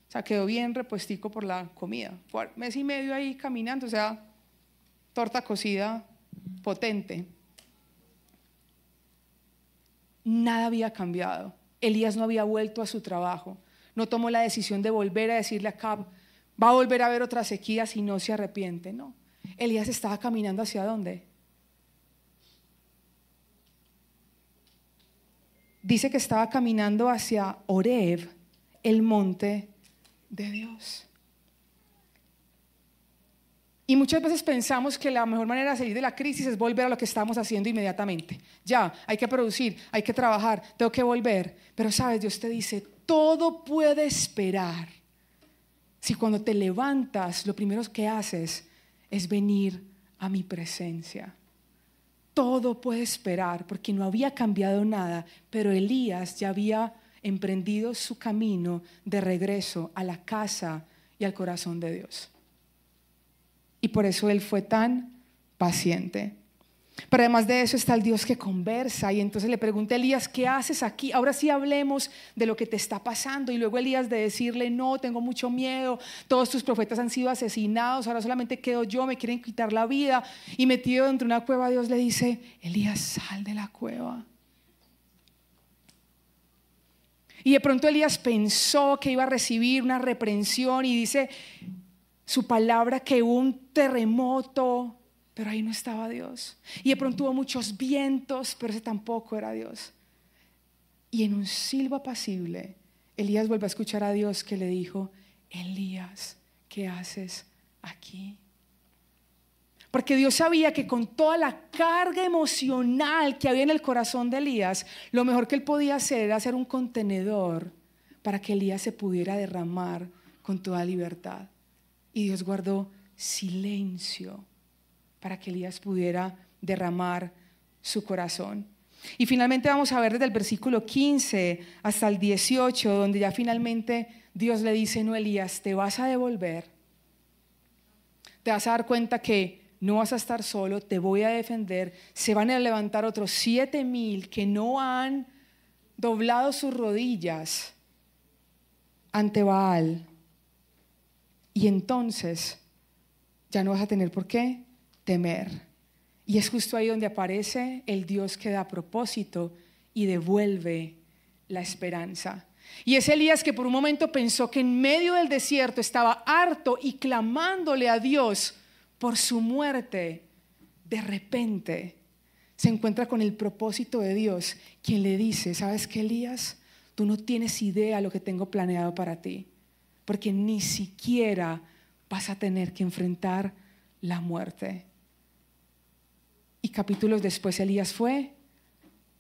O sea, quedó bien repuestico por la comida. Fue mes y medio ahí caminando, o sea, torta cocida potente nada había cambiado. Elías no había vuelto a su trabajo. No tomó la decisión de volver a decirle a Cab, va a volver a ver otra sequía si no se arrepiente. No. Elías estaba caminando hacia dónde? Dice que estaba caminando hacia Oreb, el monte de Dios. Y muchas veces pensamos que la mejor manera de salir de la crisis es volver a lo que estamos haciendo inmediatamente. Ya, hay que producir, hay que trabajar, tengo que volver. Pero sabes, Dios te dice, todo puede esperar. Si cuando te levantas, lo primero que haces es venir a mi presencia. Todo puede esperar porque no había cambiado nada, pero Elías ya había emprendido su camino de regreso a la casa y al corazón de Dios y por eso él fue tan paciente. Pero además de eso está el Dios que conversa y entonces le pregunta a Elías, ¿qué haces aquí? Ahora sí hablemos de lo que te está pasando. Y luego Elías de decirle, no, tengo mucho miedo, todos tus profetas han sido asesinados, ahora solamente quedo yo, me quieren quitar la vida. Y metido dentro de una cueva, Dios le dice, Elías, sal de la cueva. Y de pronto Elías pensó que iba a recibir una reprensión y dice, su palabra que un terremoto, pero ahí no estaba Dios. Y de pronto hubo muchos vientos, pero ese tampoco era Dios. Y en un silbo apacible, Elías vuelve a escuchar a Dios que le dijo, Elías, ¿qué haces aquí? Porque Dios sabía que con toda la carga emocional que había en el corazón de Elías, lo mejor que él podía hacer era hacer un contenedor para que Elías se pudiera derramar con toda libertad. Y Dios guardó silencio para que Elías pudiera derramar su corazón. Y finalmente vamos a ver desde el versículo 15 hasta el 18, donde ya finalmente Dios le dice, no, Elías, te vas a devolver, te vas a dar cuenta que no vas a estar solo, te voy a defender, se van a levantar otros siete mil que no han doblado sus rodillas ante Baal. Y entonces ya no vas a tener por qué temer. Y es justo ahí donde aparece el Dios que da propósito y devuelve la esperanza. Y es Elías que por un momento pensó que en medio del desierto estaba harto y clamándole a Dios por su muerte. De repente se encuentra con el propósito de Dios, quien le dice, ¿sabes qué, Elías? Tú no tienes idea lo que tengo planeado para ti, porque ni siquiera vas a tener que enfrentar la muerte. Y capítulos después Elías fue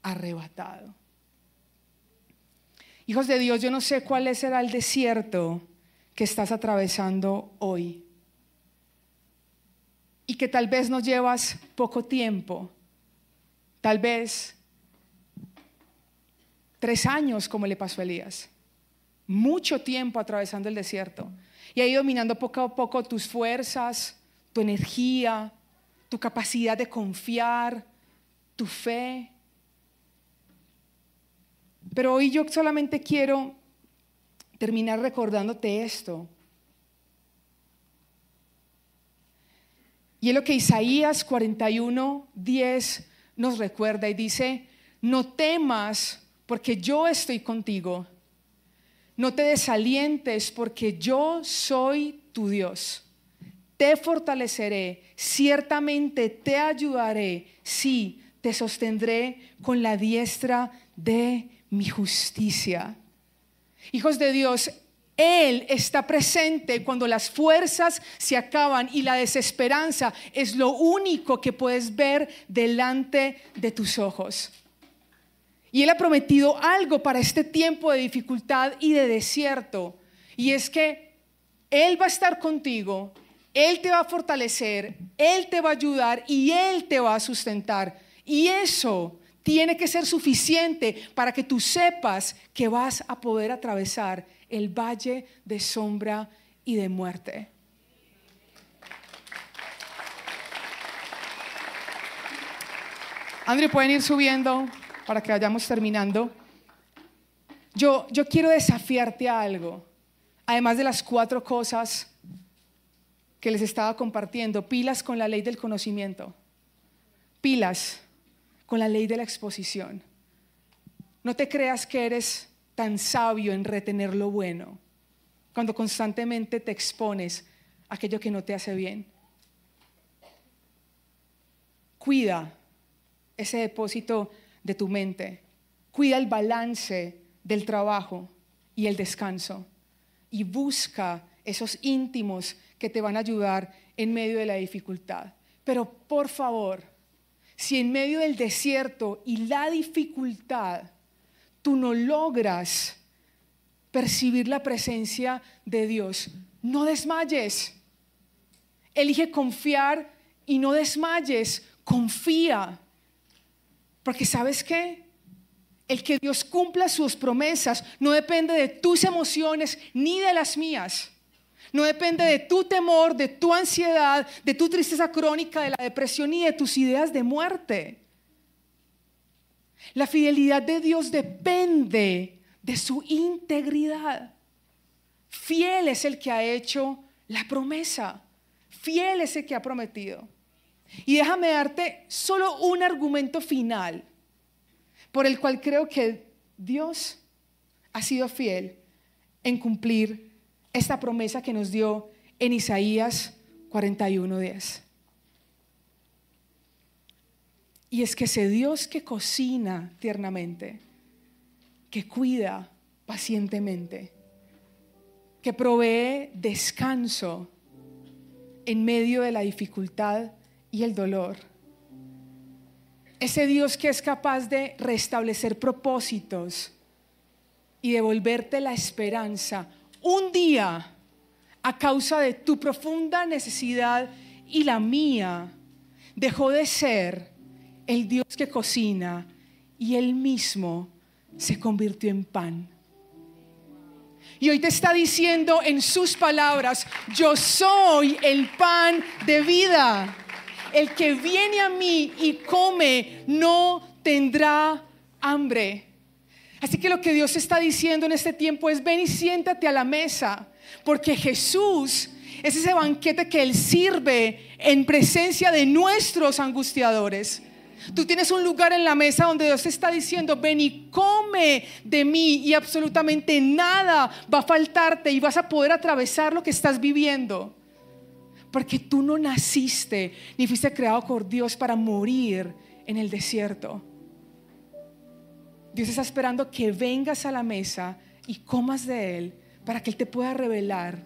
arrebatado. Hijos de Dios, yo no sé cuál será el desierto que estás atravesando hoy. Y que tal vez no llevas poco tiempo, tal vez tres años como le pasó a Elías, mucho tiempo atravesando el desierto y ha ido minando poco a poco tus fuerzas, tu energía, tu capacidad de confiar, tu fe. Pero hoy yo solamente quiero terminar recordándote esto. Y es lo que Isaías 41, 10 nos recuerda y dice, no temas porque yo estoy contigo. No te desalientes porque yo soy tu Dios te fortaleceré, ciertamente te ayudaré, sí, te sostendré con la diestra de mi justicia. Hijos de Dios, Él está presente cuando las fuerzas se acaban y la desesperanza es lo único que puedes ver delante de tus ojos. Y Él ha prometido algo para este tiempo de dificultad y de desierto. Y es que Él va a estar contigo él te va a fortalecer, Él te va a ayudar y Él te va a sustentar. Y eso tiene que ser suficiente para que tú sepas que vas a poder atravesar el valle de sombra y de muerte. André, pueden ir subiendo para que vayamos terminando. Yo, yo quiero desafiarte a algo, además de las cuatro cosas que les estaba compartiendo, pilas con la ley del conocimiento, pilas con la ley de la exposición. No te creas que eres tan sabio en retener lo bueno cuando constantemente te expones a aquello que no te hace bien. Cuida ese depósito de tu mente, cuida el balance del trabajo y el descanso y busca esos íntimos que te van a ayudar en medio de la dificultad. Pero por favor, si en medio del desierto y la dificultad tú no logras percibir la presencia de Dios, no desmayes. Elige confiar y no desmayes, confía. Porque sabes qué? El que Dios cumpla sus promesas no depende de tus emociones ni de las mías. No depende de tu temor, de tu ansiedad, de tu tristeza crónica, de la depresión y de tus ideas de muerte. La fidelidad de Dios depende de su integridad. Fiel es el que ha hecho la promesa. Fiel es el que ha prometido. Y déjame darte solo un argumento final por el cual creo que Dios ha sido fiel en cumplir esta promesa que nos dio en Isaías 41:10. Y es que ese Dios que cocina tiernamente, que cuida pacientemente, que provee descanso en medio de la dificultad y el dolor. Ese Dios que es capaz de restablecer propósitos y devolverte la esperanza un día, a causa de tu profunda necesidad y la mía, dejó de ser el Dios que cocina y él mismo se convirtió en pan. Y hoy te está diciendo en sus palabras, yo soy el pan de vida. El que viene a mí y come no tendrá hambre. Así que lo que Dios está diciendo en este tiempo es, ven y siéntate a la mesa, porque Jesús es ese banquete que Él sirve en presencia de nuestros angustiadores. Tú tienes un lugar en la mesa donde Dios está diciendo, ven y come de mí y absolutamente nada va a faltarte y vas a poder atravesar lo que estás viviendo. Porque tú no naciste ni fuiste creado por Dios para morir en el desierto. Dios está esperando que vengas a la mesa y comas de Él para que Él te pueda revelar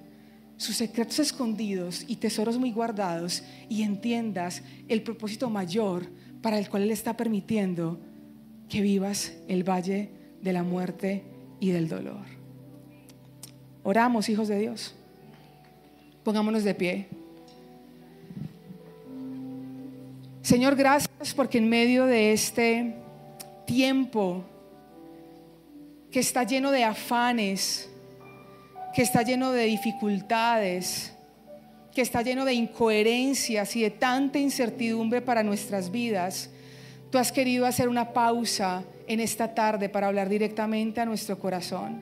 sus secretos escondidos y tesoros muy guardados y entiendas el propósito mayor para el cual Él está permitiendo que vivas el valle de la muerte y del dolor. Oramos, hijos de Dios. Pongámonos de pie. Señor, gracias porque en medio de este tiempo que está lleno de afanes, que está lleno de dificultades, que está lleno de incoherencias y de tanta incertidumbre para nuestras vidas, tú has querido hacer una pausa en esta tarde para hablar directamente a nuestro corazón.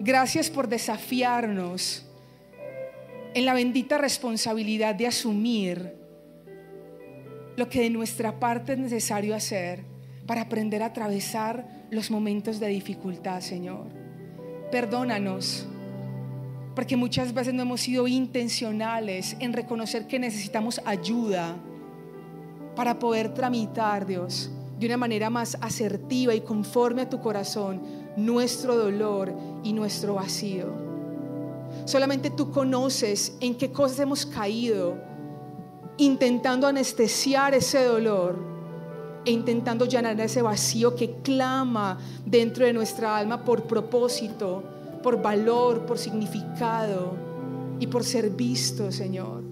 Gracias por desafiarnos en la bendita responsabilidad de asumir lo que de nuestra parte es necesario hacer para aprender a atravesar los momentos de dificultad, Señor. Perdónanos, porque muchas veces no hemos sido intencionales en reconocer que necesitamos ayuda para poder tramitar, Dios, de una manera más asertiva y conforme a tu corazón, nuestro dolor y nuestro vacío. Solamente tú conoces en qué cosas hemos caído intentando anestesiar ese dolor e intentando llenar ese vacío que clama dentro de nuestra alma por propósito, por valor, por significado y por ser visto, Señor.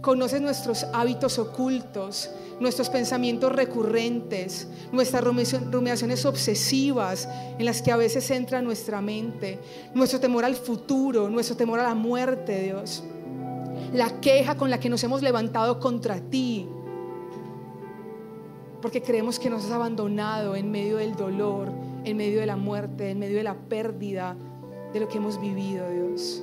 Conoces nuestros hábitos ocultos, nuestros pensamientos recurrentes, nuestras rumiaciones obsesivas en las que a veces entra nuestra mente, nuestro temor al futuro, nuestro temor a la muerte, Dios, la queja con la que nos hemos levantado contra ti, porque creemos que nos has abandonado en medio del dolor, en medio de la muerte, en medio de la pérdida de lo que hemos vivido, Dios.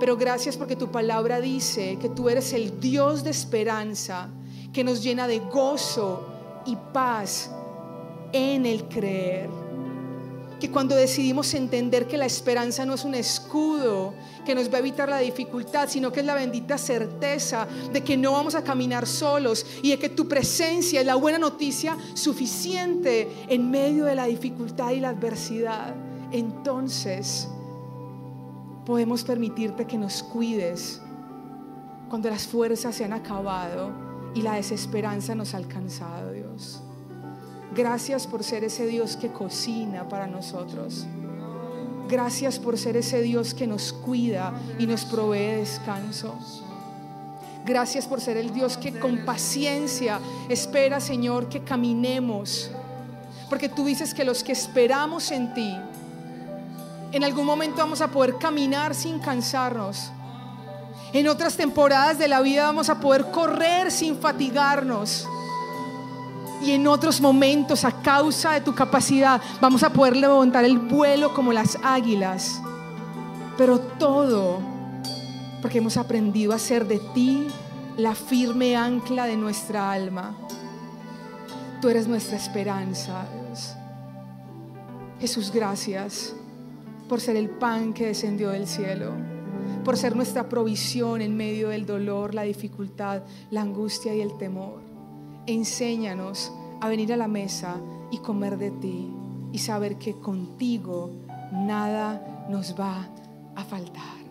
Pero gracias porque tu palabra dice que tú eres el Dios de esperanza, que nos llena de gozo y paz en el creer que cuando decidimos entender que la esperanza no es un escudo que nos va a evitar la dificultad, sino que es la bendita certeza de que no vamos a caminar solos y de que tu presencia es la buena noticia suficiente en medio de la dificultad y la adversidad, entonces podemos permitirte que nos cuides cuando las fuerzas se han acabado y la desesperanza nos ha alcanzado, Dios. Gracias por ser ese Dios que cocina para nosotros. Gracias por ser ese Dios que nos cuida y nos provee descanso. Gracias por ser el Dios que con paciencia espera, Señor, que caminemos. Porque tú dices que los que esperamos en ti, en algún momento vamos a poder caminar sin cansarnos. En otras temporadas de la vida vamos a poder correr sin fatigarnos y en otros momentos a causa de tu capacidad vamos a poder levantar el vuelo como las águilas. Pero todo porque hemos aprendido a ser de ti la firme ancla de nuestra alma. Tú eres nuestra esperanza, Jesús, gracias por ser el pan que descendió del cielo, por ser nuestra provisión en medio del dolor, la dificultad, la angustia y el temor. Enséñanos a venir a la mesa y comer de ti y saber que contigo nada nos va a faltar.